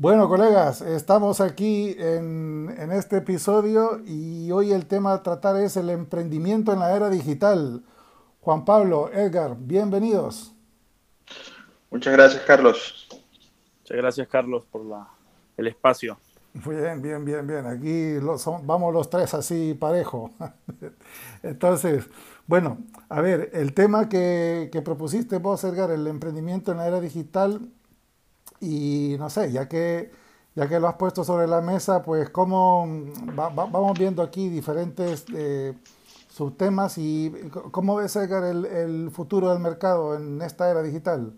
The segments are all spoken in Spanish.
Bueno, colegas, estamos aquí en, este episodio y hoy el tema a tratar es el emprendimiento en la era digital. Juan Pablo, Edgar, bienvenidos. Muchas gracias, Carlos. Muchas gracias, Carlos, por el espacio. Bien, bien, bien, bien. Aquí vamos los tres así parejo. Entonces, bueno, a ver, el tema que, que propusiste vos, Edgar, el emprendimiento en la era digital, y no sé, ya que, ya que lo has puesto sobre la mesa, pues cómo vamos viendo aquí diferentes eh, subtemas y cómo ves, Edgar, el, el, futuro del mercado en esta era digital.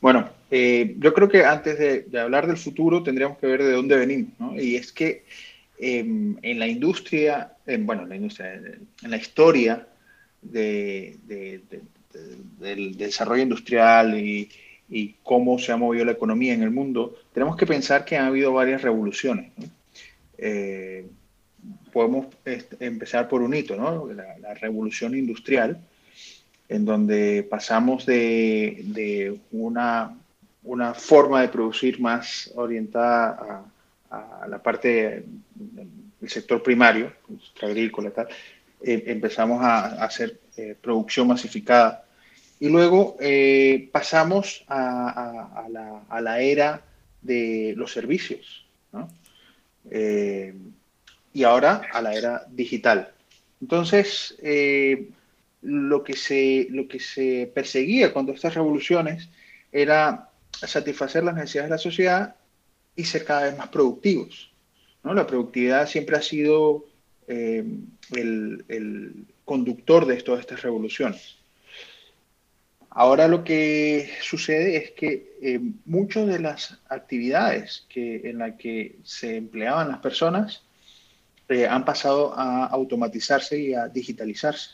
Bueno, eh, yo creo que antes de, hablar del futuro tendríamos que ver de dónde venimos, ¿no? Y es que em, en la industria, bueno, en la industria, en la historia de, del desarrollo industrial y, y cómo se ha movido la economía en el mundo, tenemos que pensar que ha habido varias revoluciones. Eh, podemos empezar por un hito, ¿no? la, revolución industrial, en donde pasamos de, una, una, forma de producir más orientada a, la parte del sector primario, agrícola y tal, eh, empezamos a, hacer eh, producción masificada y luego eh, pasamos a, la, era de los servicios, eh, y ahora a la era digital. Entonces, eh, lo, que se, lo que se perseguía cuando estas revoluciones era satisfacer las necesidades de la sociedad y ser cada vez más productivos. La productividad siempre ha sido el, el, conductor de todas estas revoluciones. Ahora lo que sucede es que eh, muchas de las actividades en las que se empleaban las personas eh, han pasado a automatizarse y a digitalizarse.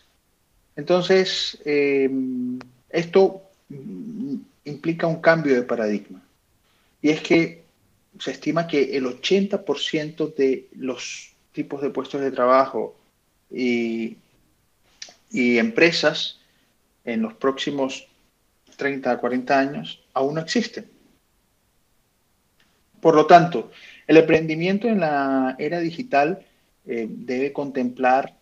Entonces, em, esto implica un cambio de paradigma. Y es que se estima que el 80% de los tipos de puestos de trabajo y, y empresas en los próximos 30 a 40 años aún no existen. Por lo tanto, el emprendimiento en la era digital eh, debe contemplar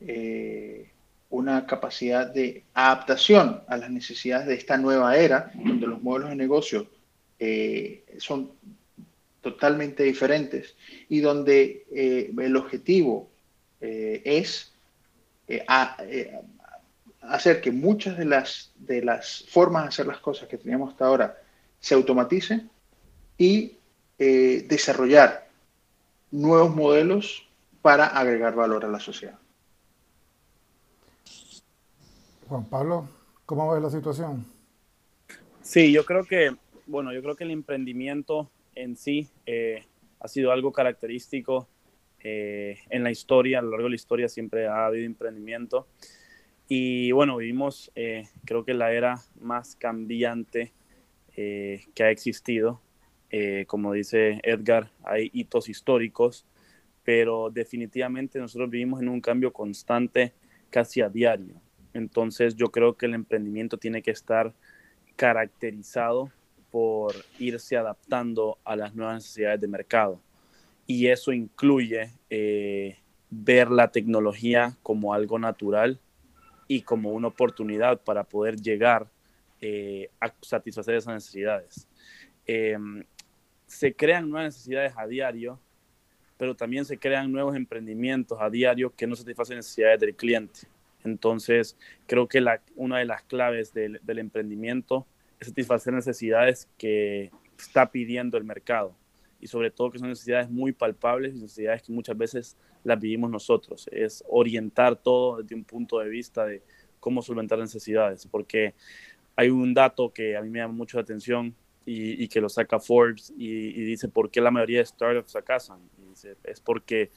eh, una capacidad de adaptación a las necesidades de esta nueva era, donde los modelos de negocio eh, son totalmente diferentes y donde el objetivo es hacer que muchas de las, de las formas de hacer las cosas que teníamos hasta ahora se automaticen y eh, desarrollar nuevos modelos para agregar valor a la sociedad. Juan Pablo, ¿cómo ves la situación? Sí, yo creo que, bueno, yo creo que el emprendimiento en sí eh, ha sido algo característico eh, en la historia, a lo largo de la historia siempre ha habido emprendimiento. Y bueno, vivimos, eh, creo que la era más cambiante eh, que ha existido. Eh, como dice Edgar, hay hitos históricos, pero definitivamente nosotros vivimos en un cambio constante casi a diario. Entonces yo creo que el emprendimiento tiene que estar caracterizado por irse adaptando a las nuevas necesidades de mercado. Y eso incluye ver la tecnología como algo natural y como una oportunidad para poder llegar eh, a satisfacer esas necesidades. Em, se crean nuevas necesidades a diario, pero también se crean nuevos emprendimientos a diario que no satisfacen necesidades del cliente. Entonces, creo que la, una de las claves del, del emprendimiento es satisfacer necesidades que está pidiendo el mercado y sobre todo que son necesidades muy palpables y necesidades que muchas veces las vivimos nosotros. Es orientar todo desde un punto de vista de cómo solventar necesidades, porque hay un dato que a mí me llama mucho la atención y, que lo saca Forbes y, dice por qué la mayoría de startups fracasan. Y es porque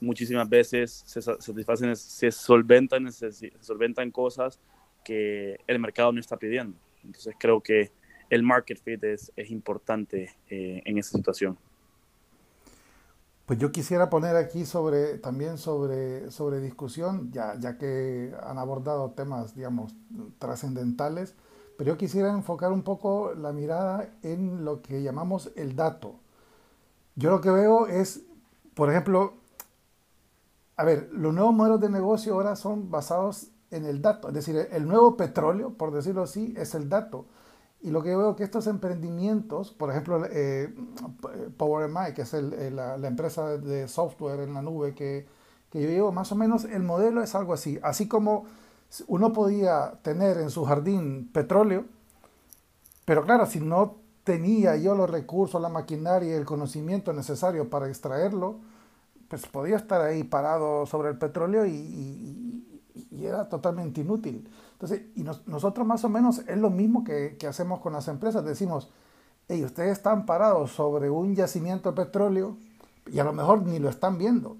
muchísimas veces se satisfacen, se solventan, se solventan cosas que el mercado no está pidiendo. Entonces creo que el market fit es, es importante eh, en esa situación. Pues yo quisiera poner aquí sobre, también sobre, sobre discusión, ya, ya que han abordado temas, digamos, trascendentales, pero yo quisiera enfocar un poco la mirada en lo que llamamos el dato. Yo lo que veo es, por ejemplo, a ver, los nuevos modelos de negocio ahora son basados en el dato, es decir, el nuevo petróleo, por decirlo así, es el dato. Y lo que veo que estos emprendimientos, por ejemplo, eh, PowerMI, que es la, empresa de software en la nube que, que yo llevo, más o menos el modelo es algo así. Así como uno podía tener en su jardín petróleo, pero claro, si no tenía yo los recursos, la maquinaria y el conocimiento necesario para extraerlo, pues podía estar ahí parado sobre el petróleo y, era totalmente inútil. Entonces, y nosotros más o menos es lo mismo que, que hacemos con las empresas. Decimos, hey, ustedes están parados sobre un yacimiento de petróleo y a lo mejor ni lo están viendo.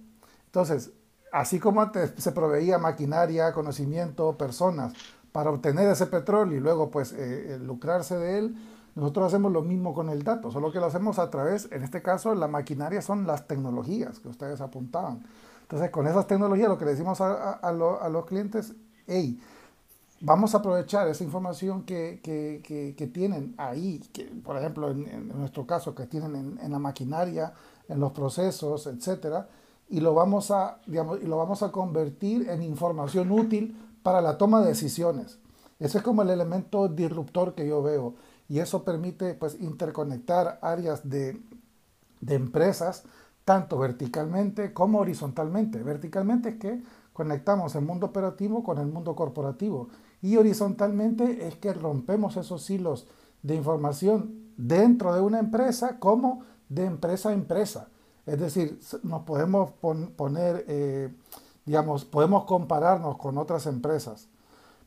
Entonces, así como antes se proveía maquinaria, conocimiento, personas para obtener ese petróleo y luego pues eh, eh, lucrarse de él, nosotros hacemos lo mismo con el dato, solo que lo hacemos a través, en este caso la maquinaria son las tecnologías que ustedes apuntaban. Entonces con esas tecnologías lo que le decimos a, los clientes, hey, vamos a aprovechar esa información que, tienen ahí, que, por ejemplo en, nuestro caso, que tienen en, en la maquinaria, en los procesos, etcétera, y lo vamos a, digamos, y lo vamos a convertir en información útil para la toma de decisiones. Ese es como el elemento disruptor que yo veo y eso permite pues interconectar áreas de, de empresas tanto verticalmente como horizontalmente. Verticalmente es que conectamos el mundo operativo con el mundo corporativo y horizontalmente es que rompemos esos hilos de información dentro de una empresa como de empresa a empresa. Es decir, nos podemos poner, eh, digamos, podemos compararnos con otras empresas.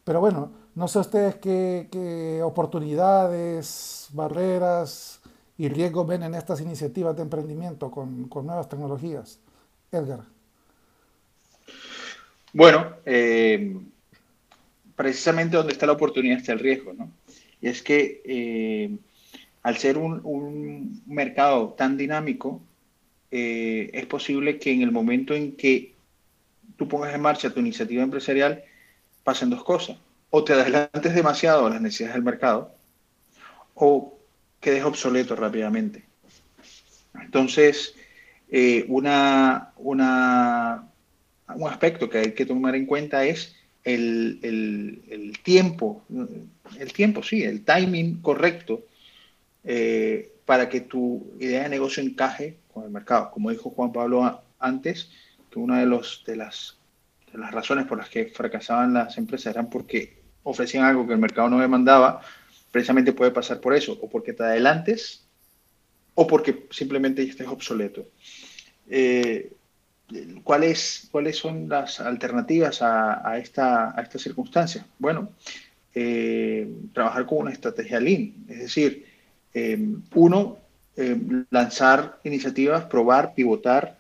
Pero bueno, no sé ustedes qué, oportunidades, barreras y riesgos ven en estas iniciativas de emprendimiento con, nuevas tecnologías. Edgar. Bueno, eh, precisamente donde está la oportunidad está el riesgo, ¿no? Y es que eh, al ser un mercado tan dinámico, eh, es posible que en el momento en que tú pongas en marcha tu iniciativa empresarial pasen dos cosas. O te adelantes demasiado a las necesidades del mercado o quedes obsoleto rápidamente. Entonces, eh, una, una, un aspecto que hay que tomar en cuenta es el, el, tiempo, el tiempo, sí, el timing correcto eh, para que tu idea de negocio encaje con el mercado. Como dijo Juan Pablo antes, que una de, los, de, las, de las razones por las que fracasaban las empresas eran porque ofrecían algo que el mercado no demandaba, precisamente puede pasar por eso, o porque te adelantes, o porque simplemente estés obsoleto. Eh, ¿cuáles, ¿Cuáles son las alternativas a, esta, a esta circunstancia? Bueno, eh, trabajar con una estrategia lean, es decir, eh, uno, eh, lanzar iniciativas, probar, pivotar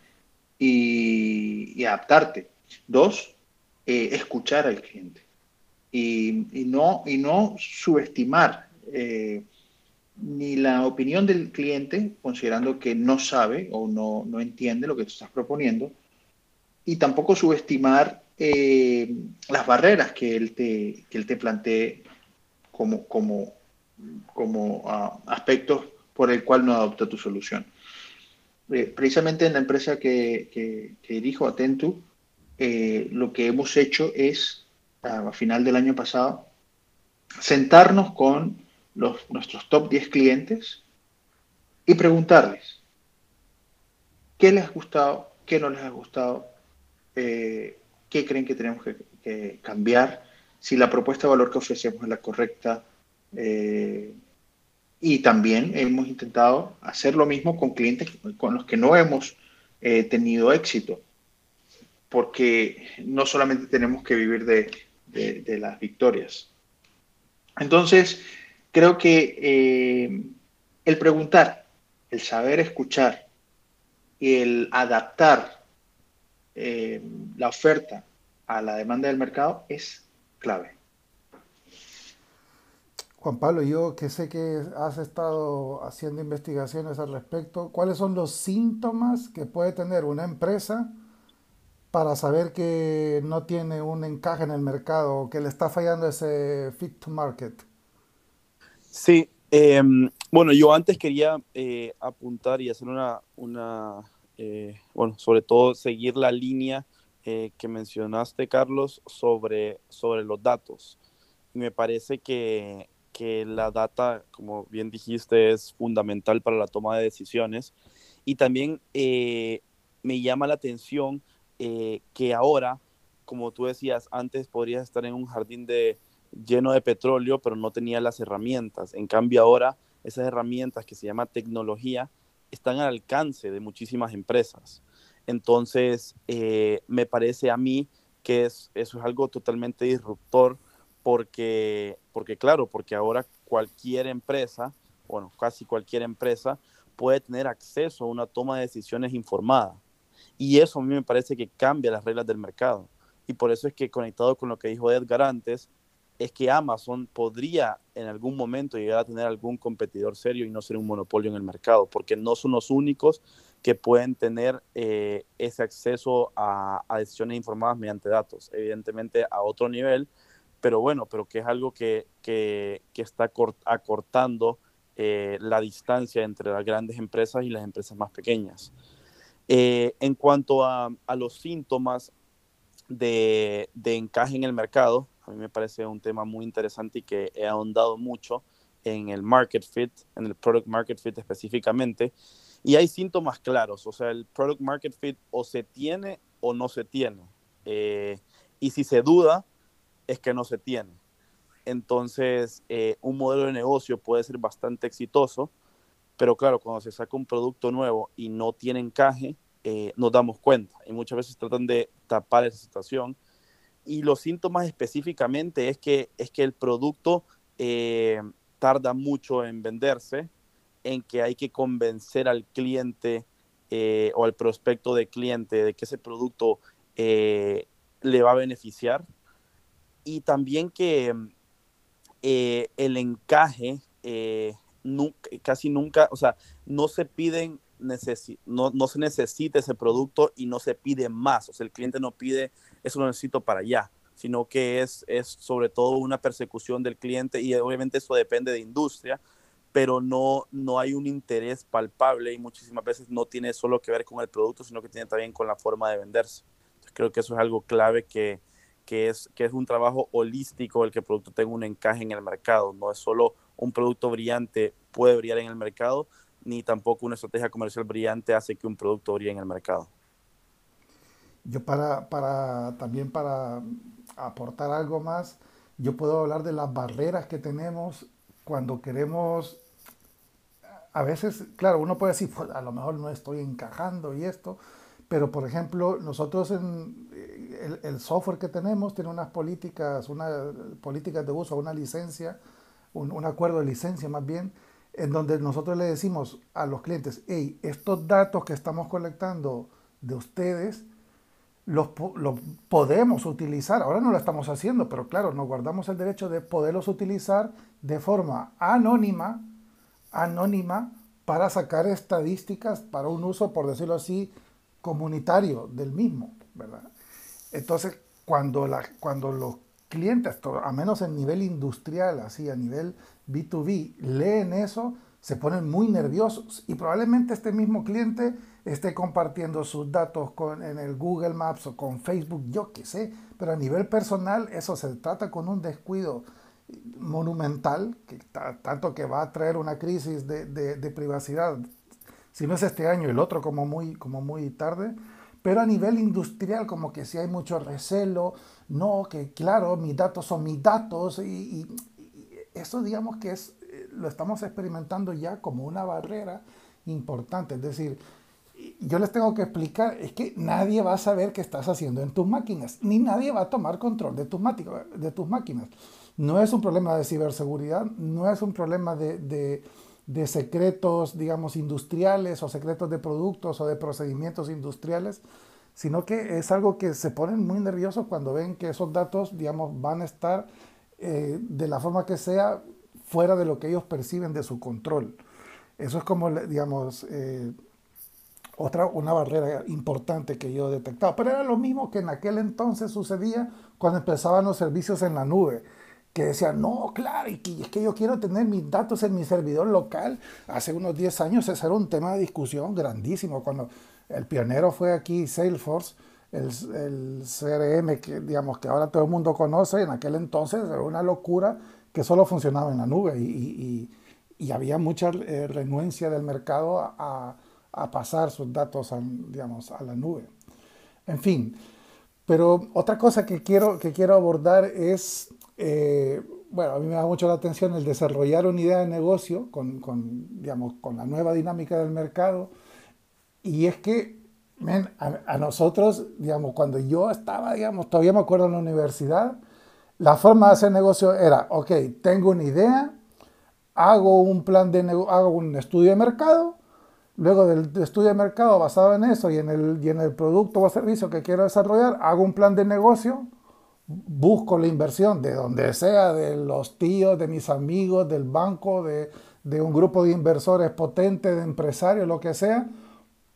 y, adaptarte. Dos, eh, escuchar al cliente y, no, y no subestimar eh, ni la opinión del cliente, considerando que no sabe o no, no entiende lo que tú estás proponiendo, y tampoco subestimar las barreras que él te, que él te plantee como, como, como ah, aspectos por el cual no adopta tu solución. Eh, precisamente en la empresa que, que, dirijo, Atentu, eh, lo que hemos hecho es, a final del año pasado, sentarnos con los, nuestros top 10 clientes y preguntarles qué les ha gustado, qué no les ha gustado, eh, qué creen que tenemos que, cambiar, si la propuesta de valor que ofrecemos es la correcta, y también hemos intentado hacer lo mismo con clientes con los que no hemos eh, tenido éxito, porque no solamente tenemos que vivir de, las victorias. Entonces, creo que eh, el preguntar, el saber escuchar y el adaptar eh, la oferta a la demanda del mercado es clave. Juan Pablo, yo que sé que has estado haciendo investigaciones al respecto, ¿cuáles son los síntomas que puede tener una empresa para saber que no tiene un encaje en el mercado o que le está fallando ese fit to market? Sí, em, bueno, yo antes quería eh, apuntar y hacer una, una eh, bueno, sobre todo seguir la línea eh, que mencionaste, Carlos, sobre, sobre los datos. me parece que, que la data, como bien dijiste, es fundamental para la toma de decisiones. Y también eh, me llama la atención que ahora, como tú decías, antes podrías estar en un jardín de, lleno de petróleo, pero no tenía las herramientas. En cambio, ahora esas herramientas que se llama tecnología están al alcance de muchísimas empresas. Entonces, eh, me parece a mí que es, eso es algo totalmente disruptor porque, porque, claro, porque ahora cualquier empresa, bueno, casi cualquier empresa, puede tener acceso a una toma de decisiones informada. Y eso a mí me parece que cambia las reglas del mercado. Y por eso es que conectado con lo que dijo Edgar antes, es que Amazon podría en algún momento llegar a tener algún competidor serio y no ser un monopolio en el mercado, porque no son los únicos que pueden tener eh, ese acceso a, decisiones informadas mediante datos, evidentemente a otro nivel, pero bueno, pero que es algo que, que, está acortando eh, la distancia entre las grandes empresas y las empresas más pequeñas. Eh, en cuanto a, los síntomas de encaje en el mercado, a mí me parece un tema muy interesante y que he ahondado mucho en el market fit, en el product market fit específicamente. Y hay síntomas claros, o sea, el product market fit o se tiene o no se tiene. Eh, y si se duda, es que no se tiene. Entonces, eh, un modelo de negocio puede ser bastante exitoso, pero claro, cuando se saca un producto nuevo y no tiene encaje, eh, nos damos cuenta. Y muchas veces tratan de tapar esa situación y los síntomas específicamente es que, es que el producto eh, tarda mucho en venderse, en que hay que convencer al cliente eh, o al prospecto de cliente de que ese producto eh, le va a beneficiar y también que el encaje casi nunca, o sea, no se piden no, no, se necesita ese producto y no se pide más. O sea, el cliente no pide, eso lo necesito para allá, sino que es, es sobre todo una persecución del cliente y obviamente eso depende de industria, pero no, no hay un interés palpable y muchísimas veces no tiene solo que ver con el producto, sino que tiene también con la forma de venderse. creo que eso es algo clave que, que, es, que es un trabajo holístico el que el producto tenga un encaje en el mercado. No es solo un producto brillante puede brillar en el mercado, ni tampoco una estrategia comercial brillante hace que un producto brille en el mercado. Yo para, para también para aportar algo más, yo puedo hablar de las barreras que tenemos cuando queremos, a veces, claro, uno puede decir, pues, a lo mejor no estoy encajando y esto, pero por ejemplo, nosotros en el, el software que tenemos tiene unas políticas, unas políticas de uso, una licencia, un, un acuerdo de licencia más bien, en donde nosotros le decimos a los clientes, hey, estos datos que estamos colectando de ustedes, los, podemos utilizar, ahora no lo estamos haciendo, pero claro, nos guardamos el derecho de poderlos utilizar de forma anónima, anónima, para sacar estadísticas para un uso, por decirlo así, comunitario del mismo, ¿verdad? Entonces, cuando, la, cuando los clientes, a menos en nivel industrial, así a nivel B2B, leen eso, se ponen muy nerviosos y probablemente este mismo cliente esté compartiendo sus datos con, en el Google Maps o con Facebook, yo qué sé, pero a nivel personal eso se trata con un descuido monumental, que, tanto que va a traer una crisis de, de, privacidad, si no es este año, el otro como muy, como muy tarde, pero a nivel industrial como que si hay mucho recelo, no, que claro, mis datos son mis datos y, eso digamos que es, eh, lo estamos experimentando ya como una barrera importante. Es decir, yo les tengo que explicar, es que nadie va a saber qué estás haciendo en tus máquinas, ni nadie va a tomar control de tus, máquinas. No es un problema de ciberseguridad, no es un problema de, de secretos, digamos, industriales o secretos de productos o de procedimientos industriales, sino que es algo que se ponen muy nerviosos cuando ven que esos datos, digamos, van a estar eh, de la forma que sea fuera de lo que ellos perciben de su control. Eso es como, digamos, eh, otra, una barrera importante que yo he detectado. Pero era lo mismo que en aquel entonces sucedía cuando empezaban los servicios en la nube, que decían, no, claro, y es que yo quiero tener mis datos en mi servidor local. Hace unos 10 años ese era un tema de discusión grandísimo. Cuando el pionero fue aquí Salesforce, el, el CRM que, digamos, que ahora todo el mundo conoce, en aquel entonces era una locura que solo funcionaba en la nube y, y, había mucha eh, renuencia del mercado a, a, pasar sus datos a, digamos, a la nube. En fin, pero otra cosa que quiero, que quiero abordar es, eh, bueno, a mí me da mucho la atención el desarrollar una idea de negocio con, con, digamos, con la nueva dinámica del mercado. Y es que a, a, nosotros, digamos, cuando yo estaba, digamos, todavía me acuerdo en la universidad, la forma de hacer negocio era, ok, tengo una idea, hago un plan de hago un estudio de mercado, luego del estudio de mercado basado en eso y en, el, y en el producto o servicio que quiero desarrollar, hago un plan de negocio, busco la inversión de donde sea, de los tíos, de mis amigos, del banco, de, de un grupo de inversores potentes, de empresarios, lo que sea,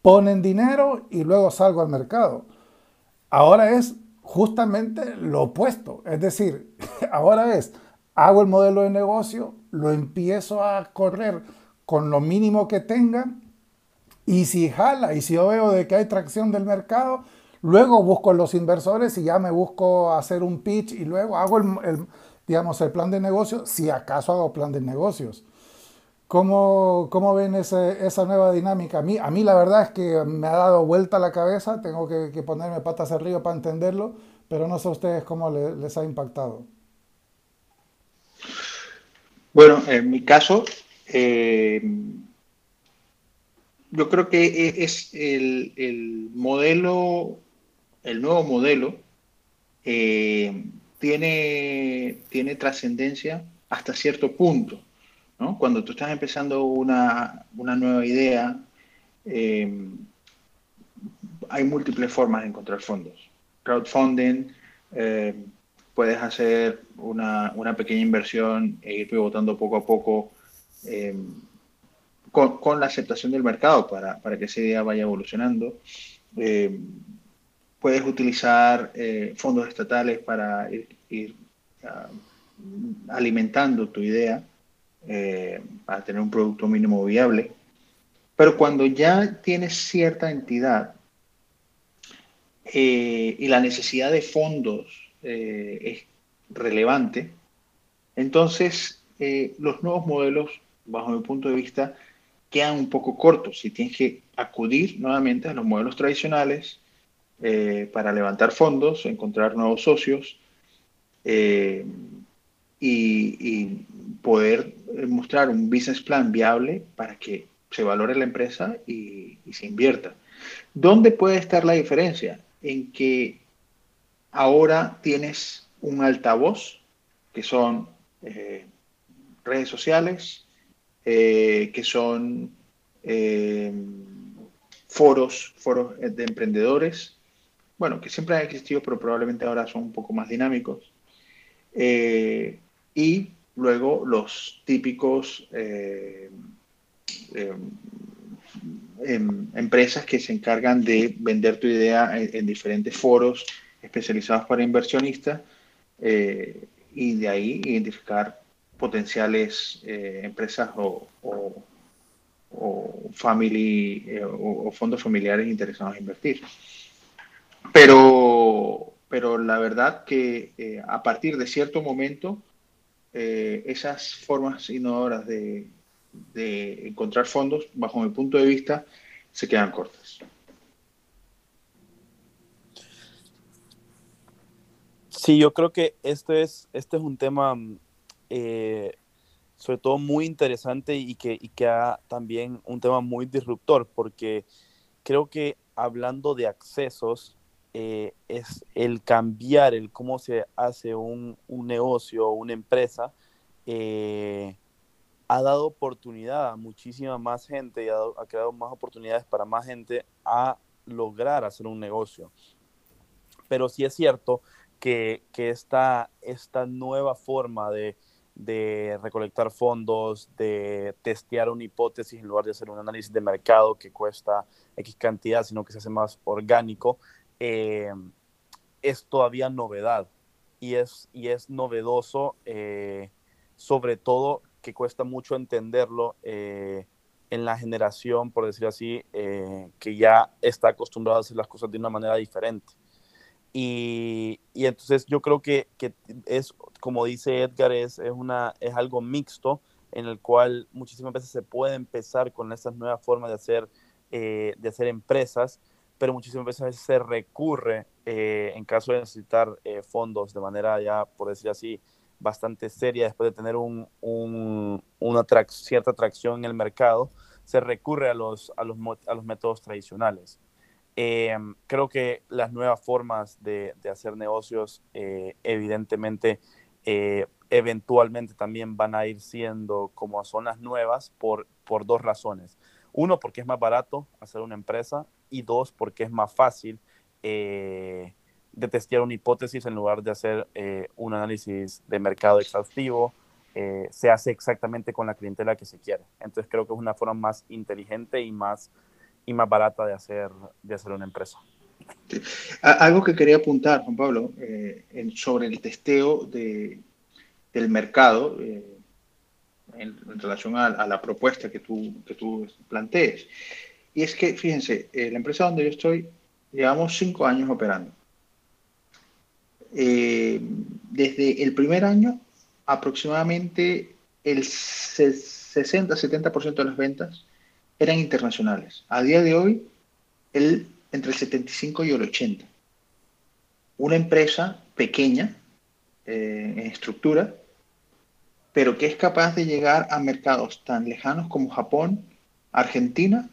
ponen dinero y luego salgo al mercado. Ahora es justamente lo opuesto. Es decir, ahora es, hago el modelo de negocio, lo empiezo a correr con lo mínimo que tenga y si jala y si yo veo de que hay tracción del mercado, luego busco los inversores y ya me busco hacer un pitch y luego hago el, digamos, el plan de negocio, si acaso hago plan de negocios. ¿Cómo, cómo ven esa nueva dinámica? A mí, a mí la verdad es que me ha dado vuelta la cabeza, tengo que, ponerme patas arriba para entenderlo, pero no sé a ustedes cómo les ha impactado. Bueno, en mi caso, eh, yo creo que e, es el, el modelo, el nuevo modelo, eh, tiene, tiene trascendencia hasta cierto punto. Cuando tú estás empezando una, nueva idea, eh, hay múltiples formas de encontrar fondos. Crowdfunding, eh, puedes hacer una, pequeña inversión e ir pivotando poco a poco eh, con, la aceptación del mercado para, que esa idea vaya evolucionando. puedes utilizar fondos estatales para ir, ah, alimentando tu idea eh, para tener un producto mínimo viable. Pero cuando ya tienes cierta entidad eh, y la necesidad de fondos eh, es relevante, entonces los nuevos modelos, bajo mi punto de vista, quedan un poco cortos. Si tienes que acudir nuevamente a los modelos tradicionales para levantar fondos, encontrar nuevos socios y, poder mostrar un business plan viable para que se valore la empresa y, se invierta. ¿Dónde puede estar la diferencia? En que ahora tienes un altavoz, que son eh, redes sociales, eh, que son eh, foros, foros de emprendedores, bueno, que siempre han existido, pero probablemente ahora son un poco más dinámicos. y Luego, los típicos eh, em, em, empresas que se encargan de vender tu idea en, diferentes foros especializados para inversionistas eh, y de ahí identificar potenciales eh, empresas o, family o, fondos familiares interesados en invertir. Pero, pero la verdad que a partir de cierto momento eh, esas formas innovadoras de, encontrar fondos, bajo mi punto de vista, se quedan cortas. Sí, yo creo que este es, este es un tema eh, sobre todo muy interesante y que, y que ha también un tema muy disruptor, porque creo que hablando de accesos, eh, es el cambiar el cómo se hace un, un negocio o una empresa, eh, ha dado oportunidad a muchísima más gente y ha, creado más oportunidades para más gente a lograr hacer un negocio. Pero sí es cierto que, que esta, esta nueva forma de, de recolectar fondos, de testear una hipótesis en lugar de hacer un análisis de mercado que cuesta X cantidad, sino que se hace más orgánico, eh, es todavía novedad. y es, y es novedoso, eh, sobre todo que cuesta mucho entenderlo eh, en la generación, por decir así, que ya está acostumbrada a hacer las cosas de una manera diferente. Y, y entonces yo creo que, que, es, como dice Edgar, es, es, una, es algo mixto en el cual muchísimas veces se puede empezar con estas nuevas formas de hacer, de hacer empresas, pero muchísimas veces se recurre eh, en caso de necesitar eh, fondos de manera ya, por decir así, bastante seria después de tener un, un, una cierta atracción en el mercado, se recurre a los, a los, a los métodos tradicionales. Eh, creo que las nuevas formas de, hacer negocios, evidentemente, eventualmente también van a ir siendo como zonas nuevas por, por dos razones. Uno, porque es más barato hacer una empresa y dos, porque es más fácil eh, de testear una hipótesis en lugar de hacer eh, un análisis de mercado exhaustivo. Eh, se hace exactamente con la clientela que se quiere. Entonces creo que es una forma más inteligente y más, y más barata de hacer, de hacer una empresa. Algo que quería apuntar, Juan Pablo, sobre el testeo de, del mercado en, relación a, a, la propuesta que tú, que tú plantees. Y es que, fíjense, eh, la empresa donde yo estoy, llevamos cinco años operando. Eh, desde el primer año, aproximadamente el 60-70% de las ventas eran internacionales. A día de hoy, el, entre el 75 y el 80. Una empresa pequeña eh, en estructura, pero que es capaz de llegar a mercados tan lejanos como Japón, Argentina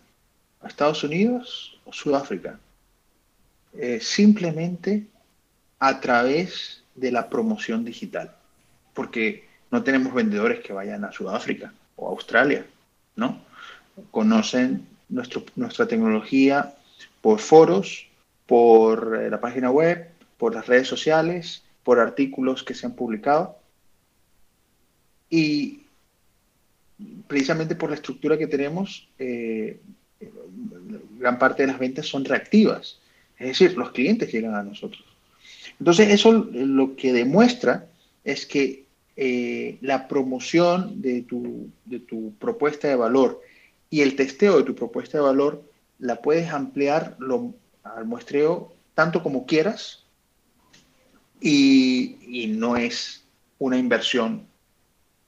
Estados Unidos o Sudáfrica, eh, simplemente a través de la promoción digital, porque no tenemos vendedores que vayan a Sudáfrica o a Australia, ¿no? Conocen nuestro, nuestra tecnología por foros, por eh, la página web, por las redes sociales, por artículos que se han publicado. Y precisamente por la estructura que tenemos, eh, gran parte de las ventas son reactivas. Es decir, los clientes llegan a nosotros. Entonces, eso lo que demuestra es que eh, la promoción de tu, de tu, propuesta de valor y el testeo de tu propuesta de valor la puedes ampliar lo, al muestreo tanto como quieras y, no es una inversión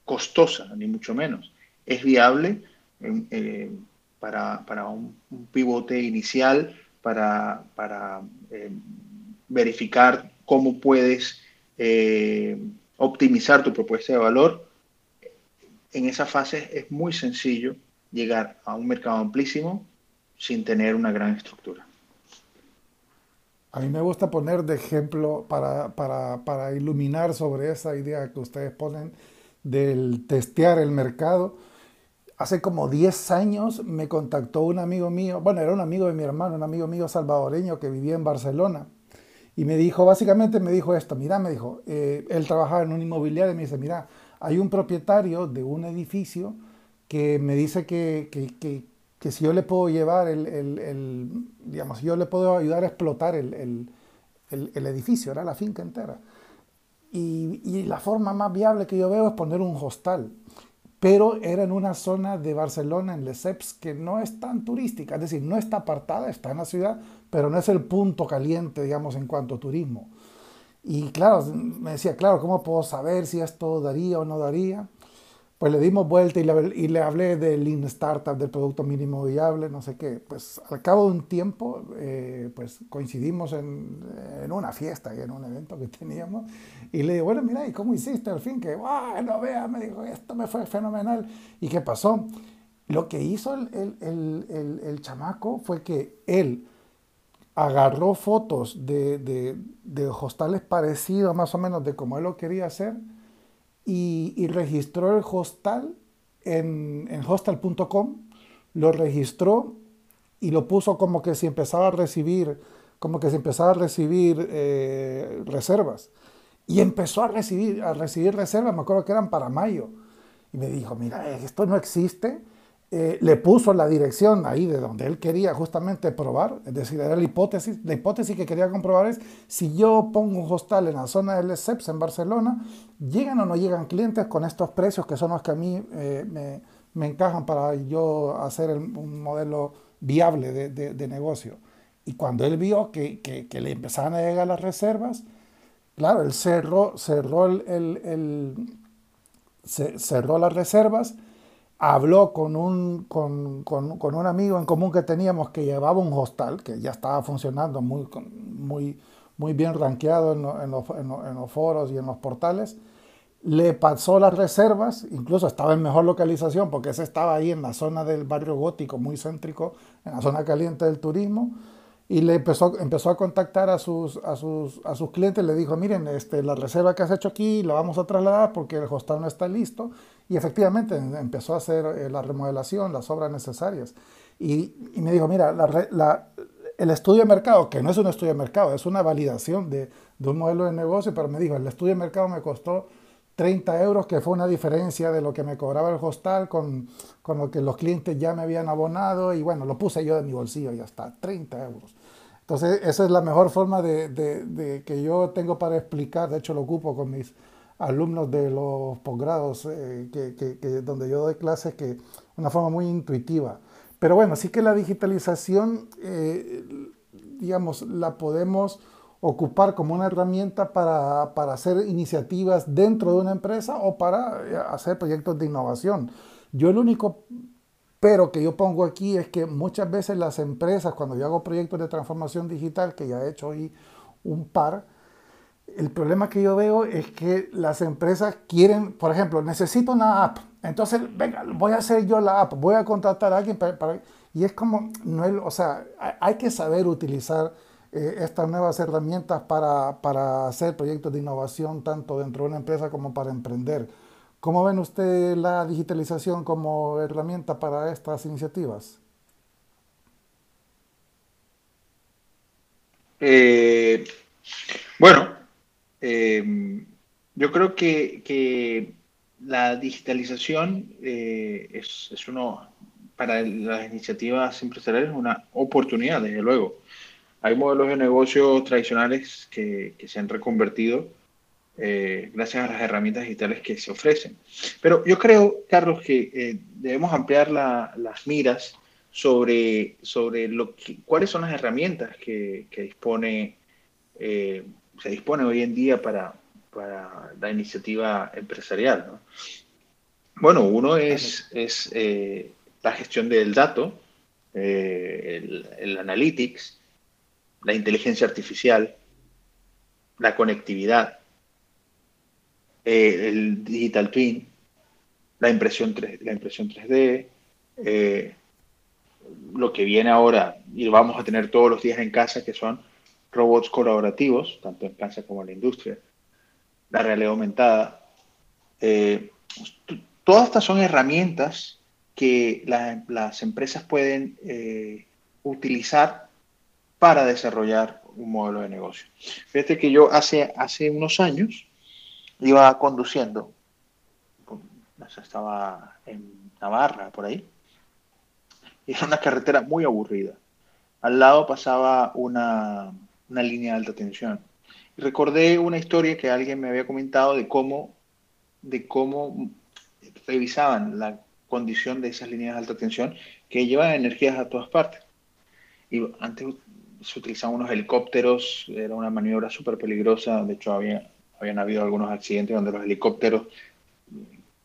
costosa, ni mucho menos. Es viable. Eh, para, un, pivote inicial, para, eh, verificar cómo puedes eh, optimizar tu propuesta de valor. En esa fase es muy sencillo llegar a un mercado amplísimo sin tener una gran estructura. A mí me gusta poner de ejemplo para, para iluminar sobre esa idea que ustedes ponen del testear el mercado hace como 10 años me contactó un amigo mío, bueno, era un amigo de mi hermano, un amigo mío salvadoreño que vivía en Barcelona. Y me dijo, básicamente me dijo esto, mira, me dijo, eh, él trabajaba en un inmobiliario y me dice, mira, hay un propietario de un edificio que me dice que, que, que, si yo le puedo llevar el, el, el, digamos, yo le puedo ayudar a explotar el edificio, era la finca entera. Y, y, la forma más viable que yo veo es poner un hostal pero era en una zona de Barcelona, en Lesseps, que no es tan turística, es decir, no está apartada, está en la ciudad, pero no es el punto caliente, digamos, en cuanto a turismo. Y claro, me decía, claro, ¿cómo puedo saber si esto daría o no daría? Pues le dimos vuelta y le, y le hablé del Lean Startup, del producto mínimo viable, no sé qué. Pues al cabo de un tiempo, eh, pues coincidimos en, en, una fiesta y en un evento que teníamos. Y le digo, bueno, mira, ¿y cómo hiciste al fin? Que, bueno, vea, me dijo, esto me fue fenomenal. ¿Y qué pasó? Lo que hizo el, el, el, el chamaco fue que él agarró fotos de, de, de hostales parecidos más o menos de como él lo quería hacer y, registró el hostal en, en hostal.com, lo registró y lo puso como que si empezaba a recibir, como que si empezaba a recibir eh, reservas. Y empezó a recibir, a recibir reservas, me acuerdo que eran para mayo. Y me dijo, mira, esto no existe, eh, le puso la dirección ahí de donde él quería justamente probar, es decir, era la hipótesis, la hipótesis que quería comprobar es si yo pongo un hostal en la zona del SEPS en Barcelona, llegan o no llegan clientes con estos precios que son los que a mí eh, me, me, encajan para yo hacer un modelo viable de, de, negocio. Y cuando él vio que, que, le empezaban a llegar las reservas, claro, él cerró, cerró, el, el, el cerró las reservas habló con un, con, con, con, un amigo en común que teníamos que llevaba un hostal, que ya estaba funcionando muy, muy, muy bien rankeado en, en, los, en, los, foros y en los portales. Le pasó las reservas, incluso estaba en mejor localización, porque ese estaba ahí en la zona del barrio gótico, muy céntrico, en la zona caliente del turismo y le empezó, empezó a contactar a sus, a sus, a sus clientes, le dijo, miren, este, la reserva que has hecho aquí la vamos a trasladar porque el hostal no está listo. Y efectivamente empezó a hacer eh, la remodelación, las obras necesarias. Y, y me dijo, mira, el estudio de mercado, que no es un estudio de mercado, es una validación de, un modelo de negocio, pero me dijo, el estudio de mercado me costó 30 euros, que fue una diferencia de lo que me cobraba el hostal con, con, lo que los clientes ya me habían abonado y bueno, lo puse yo de mi bolsillo y ya está, 30 euros. Entonces, esa es la mejor forma de, de que yo tengo para explicar, de hecho lo ocupo con mis alumnos de los posgrados eh, que, que, que, donde yo doy clases, que una forma muy intuitiva. Pero bueno, sí que la digitalización, eh, digamos, la podemos ocupar como una herramienta para, para, hacer iniciativas dentro de una empresa o para eh, hacer proyectos de innovación. Yo el único pero que yo pongo aquí es que muchas veces las empresas, cuando yo hago proyectos de transformación digital, que ya he hecho hoy un par, el problema que yo veo es que las empresas quieren, por ejemplo, necesito una app. Entonces, venga, voy a hacer yo la app, voy a contratar a alguien para... y es como, no es, o sea, hay que saber utilizar eh, estas nuevas herramientas para, para, hacer proyectos de innovación tanto dentro de una empresa como para emprender. ¿Cómo ven usted la digitalización como herramienta para estas iniciativas? Eh, bueno, eh, yo creo que, la digitalización eh, es, uno, para las iniciativas empresariales, una oportunidad, desde luego hay modelos de negocio tradicionales que, se han reconvertido eh, gracias a las herramientas digitales que se ofrecen. Pero yo creo, Carlos, que eh, debemos ampliar la, las miras sobre, sobre lo cuáles son las herramientas que, que dispone, se dispone hoy en día para, para la iniciativa empresarial. ¿no? Bueno, uno es, es eh, la gestión del dato, el, el analytics, la inteligencia artificial, la conectividad, eh, el digital twin, la impresión, 3, la impresión 3D, eh, lo que viene ahora y vamos a tener todos los días en casa, que son robots colaborativos, tanto en casa como en la industria, la realidad aumentada. Eh, todas estas son herramientas que la, las empresas pueden eh, utilizar para desarrollar un modelo de negocio. Fíjate que yo hace, hace unos años iba conduciendo, estaba en Navarra, por ahí, y era una carretera muy aburrida. Al lado pasaba una, una línea de alta tensión. Y recordé una historia que alguien me había comentado de cómo, de cómo revisaban la condición de esas líneas de alta tensión que llevan energías a todas partes. Y antes se utilizaban unos helicópteros, era una maniobra súper peligrosa, de hecho había, habían habido algunos accidentes donde los helicópteros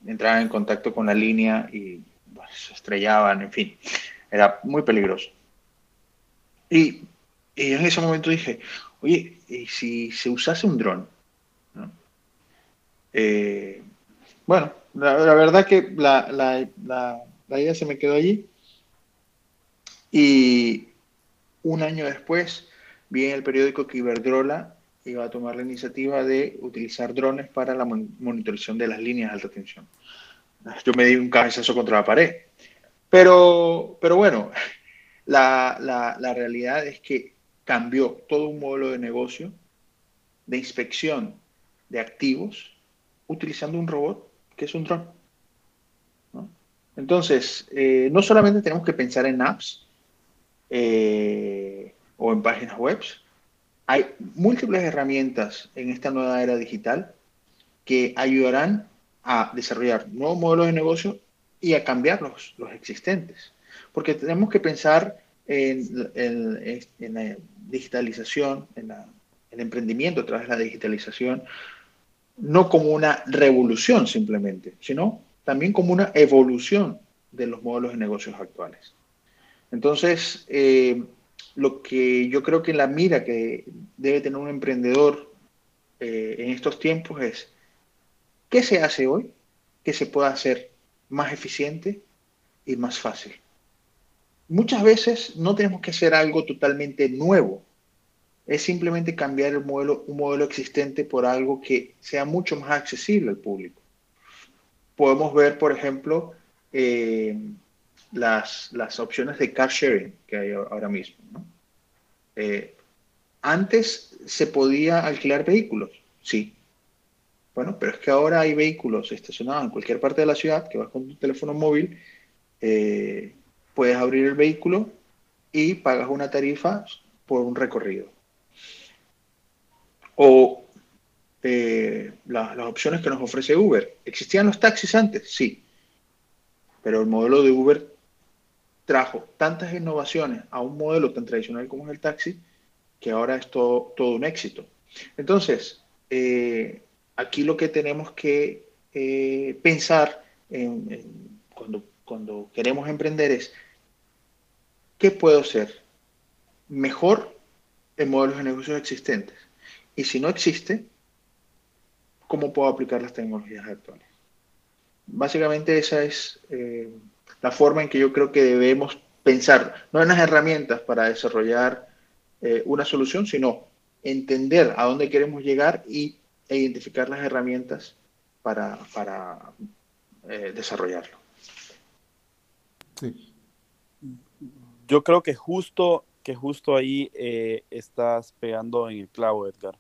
entraban en contacto con la línea y se estrellaban, en fin, era muy peligroso. Y, y en ese momento dije, oye, ¿y si se usase un dron? Eh, bueno, la, la, verdad que la, la, la idea se me quedó allí. Y, un año después, vi en el periódico que Iberdrola iba a tomar la iniciativa de utilizar drones para la monitorización de las líneas de alta tensión. Yo me di un cabezazo contra la pared. Pero, pero bueno, la, la, la realidad es que cambió todo un modelo de negocio de inspección de activos utilizando un robot que es un dron. Entonces, eh, no solamente tenemos que pensar en apps eh, o en páginas web, hay múltiples herramientas en esta nueva era digital que ayudarán a desarrollar nuevos modelos de negocio y a cambiar los, los existentes. Porque tenemos que pensar en, la digitalización, en el emprendimiento a través de la digitalización, no como una revolución simplemente, sino también como una evolución de los modelos de negocios actuales. Entonces, eh, lo que yo creo que la mira que debe tener un emprendedor eh, en estos tiempos es, ¿qué se hace hoy que se pueda hacer más eficiente y más fácil? Muchas veces no tenemos que hacer algo totalmente nuevo, es simplemente cambiar el modelo, un modelo existente por algo que sea mucho más accesible al público. Podemos ver, por ejemplo, eh, las, las, opciones de car sharing que hay ahora mismo. Eh, antes se podía alquilar vehículos, sí. Bueno, pero es que ahora hay vehículos estacionados en cualquier parte de la ciudad que vas con tu teléfono móvil, eh, puedes abrir el vehículo y pagas una tarifa por un recorrido. O eh, las opciones que nos ofrece Uber. ¿Existían los taxis antes? Sí. Pero el modelo de Uber trajo tantas innovaciones a un modelo tan tradicional como es el taxi que ahora es todo, un éxito. Entonces, eh, aquí lo que tenemos que eh, pensar cuando, cuando queremos emprender es, ¿qué puedo hacer mejor en modelos de negocios existentes? Y si no existe, ¿cómo puedo aplicar las tecnologías actuales? Básicamente esa es eh, la forma en que yo creo que debemos pensar, no en las herramientas para desarrollar eh, una solución, sino entender a dónde queremos llegar y, e identificar las herramientas para, para eh, desarrollarlo. Sí. Yo creo que justo, que justo ahí estás pegando en el clavo, Edgar.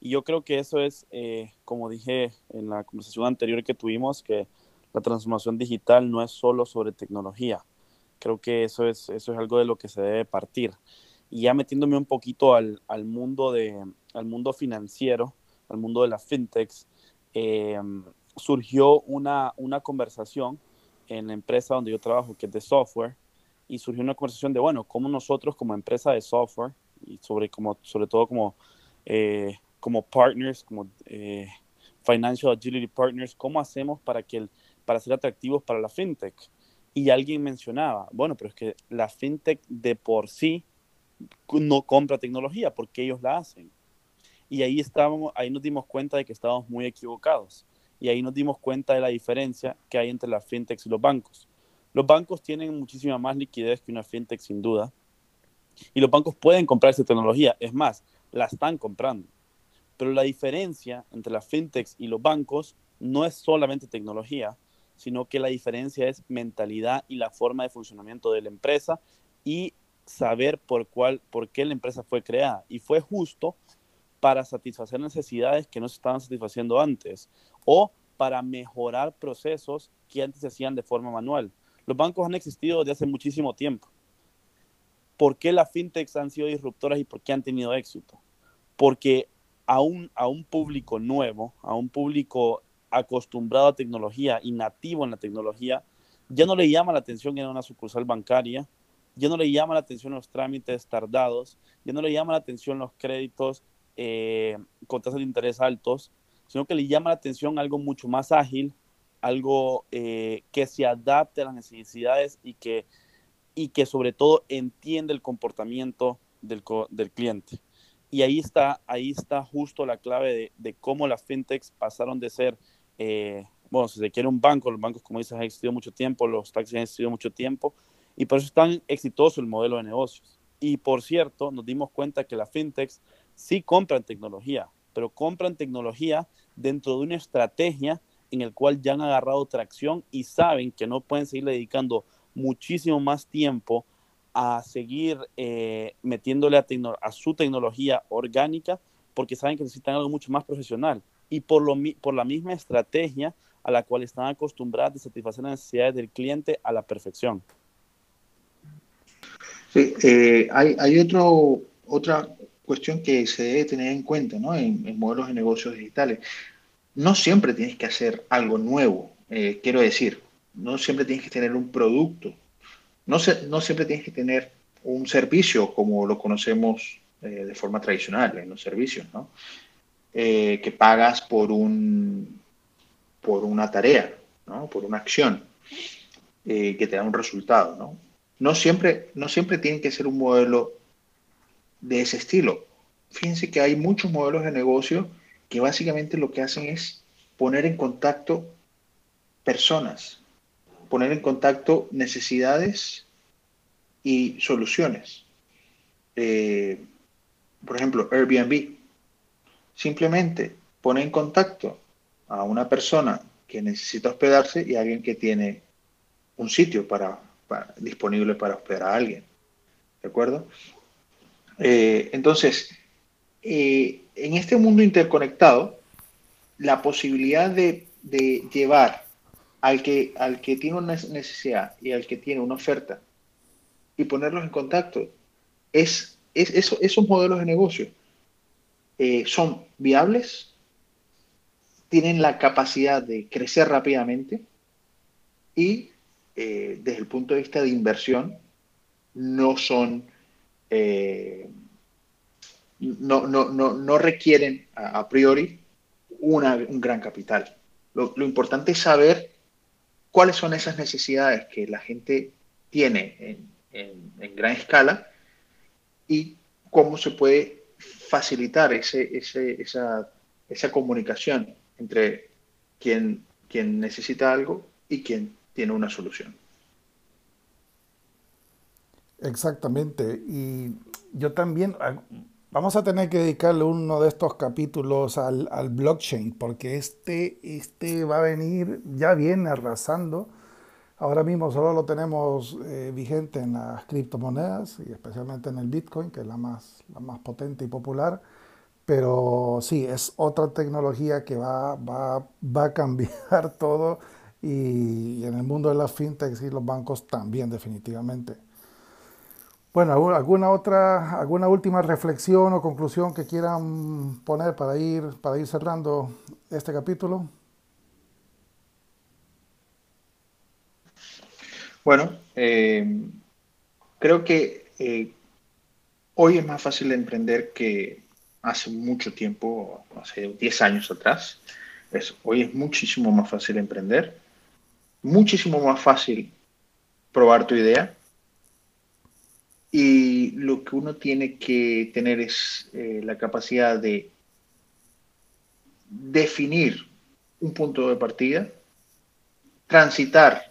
Y yo creo que eso es, eh, como dije en la conversación anterior que tuvimos, que la transformación digital no es solo sobre tecnología. Creo que eso es, eso es algo de lo que se debe partir. Y ya metiéndome un poquito al, al mundo, de, al mundo financiero, al mundo de las fintechs, eh, surgió una, una conversación en la empresa donde yo trabajo, que es de software, y surgió una conversación de, bueno, cómo nosotros como empresa de software, y sobre, como, sobre todo como eh, como partners, como eh, Financial Agility Partners, ¿cómo hacemos para, que el, para ser atractivos para la fintech? Y alguien mencionaba, bueno, pero es que la fintech de por sí no compra tecnología porque ellos la hacen. Y ahí, estábamos, ahí nos dimos cuenta de que estábamos muy equivocados. Y ahí nos dimos cuenta de la diferencia que hay entre las fintechs y los bancos. Los bancos tienen muchísima más liquidez que una fintech sin duda. Y los bancos pueden comprar esa tecnología. Es más, la están comprando. Pero la diferencia entre las fintechs y los bancos no es solamente tecnología, sino que la diferencia es mentalidad y la forma de funcionamiento de la empresa y saber por, cuál, por qué la empresa fue creada. Y fue justo para satisfacer necesidades que no se estaban satisfaciendo antes o para mejorar procesos que antes se hacían de forma manual. Los bancos han existido desde hace muchísimo tiempo. ¿Por qué las fintechs han sido disruptoras y por qué han tenido éxito? Porque a un, a un público nuevo, a un público acostumbrado a tecnología y nativo en la tecnología, ya no le llama la atención ir a una sucursal bancaria, ya no le llama la atención los trámites tardados, ya no le llama la atención los créditos eh, con tasas de interés altos, sino que le llama la atención algo mucho más ágil, algo eh, que se adapte a las necesidades y que, y que sobre todo entiende el comportamiento del, del cliente. Y ahí está, ahí está justo la clave de, cómo las fintechs pasaron de ser, eh, bueno, si se quiere un banco, los bancos, como dices, han existido mucho tiempo, los taxis han existido mucho tiempo, y por eso es tan exitoso el modelo de negocios. Y por cierto, nos dimos cuenta que las fintechs sí compran tecnología, pero compran tecnología dentro de una estrategia en el cual ya han agarrado tracción y saben que no pueden seguir dedicando muchísimo más tiempo a seguir eh, metiéndole a, a, su tecnología orgánica porque saben que necesitan algo mucho más profesional. Y por, lo, por la misma estrategia a la cual están acostumbradas de satisfacer las necesidades del cliente a la perfección. Sí, eh, hay, otra cuestión que se debe tener en cuenta ¿no? en, modelos de negocios digitales. No siempre tienes que hacer algo nuevo, eh, quiero decir, no siempre tienes que tener un producto, no, no siempre tienes que tener un servicio como lo conocemos eh, de forma tradicional en los servicios, ¿no? que pagas por, un, por una tarea, ¿no? por una acción que te da un resultado. ¿no? No siempre, no siempre tiene que ser un modelo de ese estilo. Fíjense que hay muchos modelos de negocio que básicamente lo que hacen es poner en contacto personas, poner en contacto necesidades y soluciones. Eh, por ejemplo, Airbnb simplemente pone en contacto a una persona que necesita hospedarse y a alguien que tiene un sitio para disponible para hospedar a alguien. ¿De acuerdo? Eh, entonces, eh, en este mundo interconectado, la posibilidad de, llevar al que, al que tiene una necesidad y al que tiene una oferta y ponerlos en contacto, es, es esos modelos de negocio eh, son viables, tienen la capacidad de crecer rápidamente y eh, desde el punto de vista de inversión, no son, eh, no, no, no, no, requieren a, priori una, un gran capital. Lo, importante es saber cuáles son esas necesidades que la gente tiene en, en, gran escala y cómo se puede facilitar ese, ese, esa, esa comunicación entre quien, quien necesita algo y quien tiene una solución. Exactamente. Y yo también, ah, vamos a tener que dedicarle uno de estos capítulos al, blockchain, porque este, este va a venir, ya viene arrasando. Ahora mismo solo lo tenemos eh, vigente en las criptomonedas y especialmente en el Bitcoin, que es la más, la más potente y popular. Pero sí, es otra tecnología que va, va, va a cambiar todo y, en el mundo de las fintechs y los bancos también definitivamente. Bueno, ¿alguna otra, alguna última reflexión o conclusión que quieran poner para ir, para ir cerrando este capítulo? Bueno, eh, creo que eh, hoy es más fácil de emprender que hace mucho tiempo, hace 10 años atrás. hoy es muchísimo más fácil emprender muchísimo más fácil probar tu idea. Y lo que uno tiene que tener es eh, la capacidad de definir un punto de partida, transitar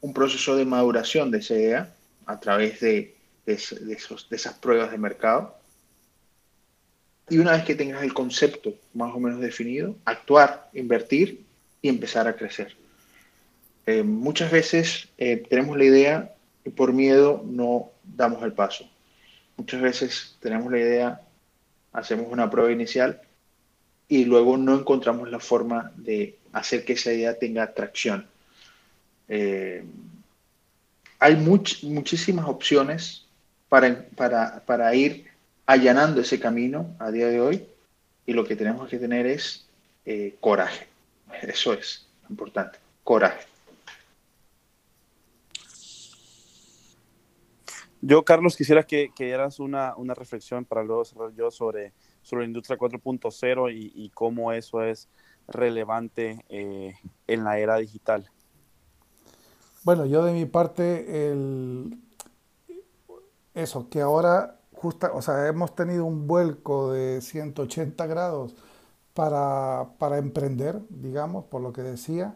un proceso de maduración de esa idea a través de, esas pruebas de mercado. Y una vez que tengas el concepto más o menos definido, actuar, invertir y empezar a crecer. Eh, muchas veces eh, tenemos la idea y por miedo no damos el paso. Muchas veces tenemos la idea, hacemos una prueba inicial y luego no encontramos la forma de hacer que esa idea tenga tracción. Eh, hay muchísimas opciones para, para, ir allanando ese camino a día de hoy y lo que tenemos que tener es coraje. Eso es importante, coraje. Yo, Carlos, quisiera que, que dieras una, una, reflexión para luego cerrar yo sobre, sobre la industria 4.0 y, y, cómo eso es relevante eh, en la era digital. Bueno, yo de mi parte, el, eso, que ahora, justa, o sea, hemos tenido un vuelco de 180 grados para, para emprender, digamos, por lo que decía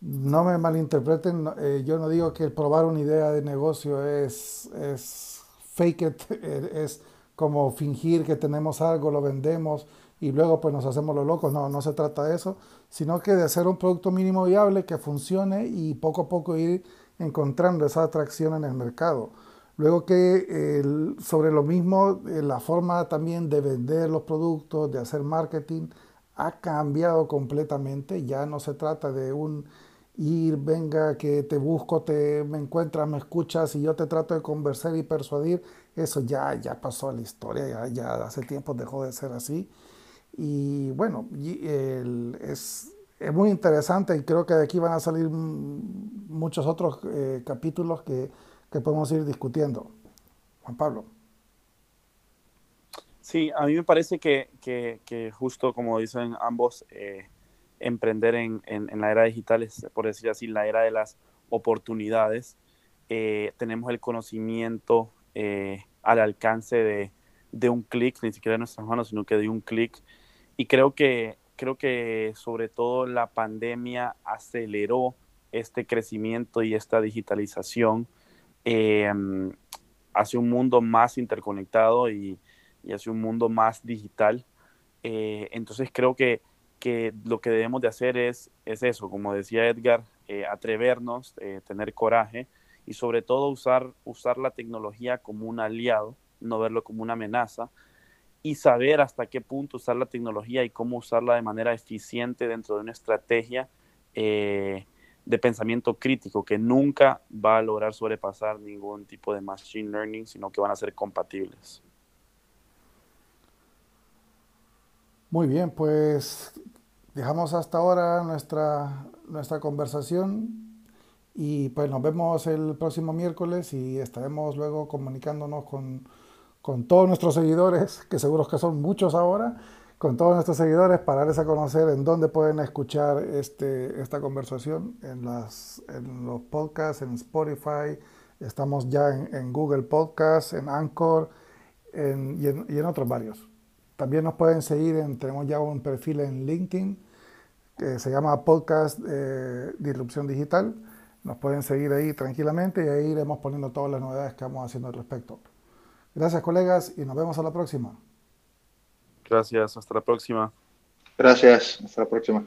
no me malinterpreten, eh, yo no digo que probar una idea de negocio es, es fake it, es como fingir que tenemos algo, lo vendemos y luego pues nos hacemos los locos. No, no se trata de eso, sino que de hacer un producto mínimo viable que funcione y poco a poco ir encontrando esa atracción en el mercado. Luego que sobre lo mismo, eh, la forma también de vender los productos, de hacer marketing, ha cambiado completamente, ya no se trata de un ir, venga, que te busco, te me encuentras, me escuchas y yo te trato de conversar y persuadir, eso ya, ya pasó a la historia, ya, ya hace tiempo dejó de ser así. Y bueno, es, es, muy interesante y creo que de aquí van a salir muchos otros eh, capítulos que, que podemos ir discutiendo. Juan Pablo. Sí, a mí me parece que, que, justo como dicen ambos, eh, emprender en, en, la era digital es, por decir así, la era de las oportunidades. Eh, tenemos el conocimiento eh, al alcance de, de un clic, ni siquiera de nuestras manos, sino que de un clic. Y creo que, creo que sobre todo la pandemia aceleró este crecimiento y esta digitalización hacia un mundo más interconectado y, y hacia un mundo más digital. Eh, entonces creo que, que, lo que debemos de hacer es, es eso, como decía Edgar, eh, atrevernos, eh, tener coraje y sobre todo usar, usar la tecnología como un aliado, no verlo como una amenaza y saber hasta qué punto usar la tecnología y cómo usarla de manera eficiente dentro de una estrategia de pensamiento crítico que nunca va a lograr sobrepasar ningún tipo de machine learning, sino que van a ser compatibles. Muy bien, pues dejamos hasta ahora nuestra, nuestra conversación y pues nos vemos el próximo miércoles y estaremos luego comunicándonos con, con todos nuestros seguidores, que seguro que son muchos ahora, con todos nuestros seguidores para darles a conocer en dónde pueden escuchar este, esta conversación, en, las, en los podcasts, en Spotify, estamos ya en, Google Podcasts, en Anchor y, en, y en otros varios. También nos pueden seguir, en, tenemos ya un perfil en LinkedIn que se llama Podcast eh, Disrupción Digital. Nos pueden seguir ahí tranquilamente y ahí iremos poniendo todas las novedades que vamos haciendo al respecto. Gracias colegas y nos vemos a la próxima. Gracias, hasta la próxima. Gracias, hasta la próxima.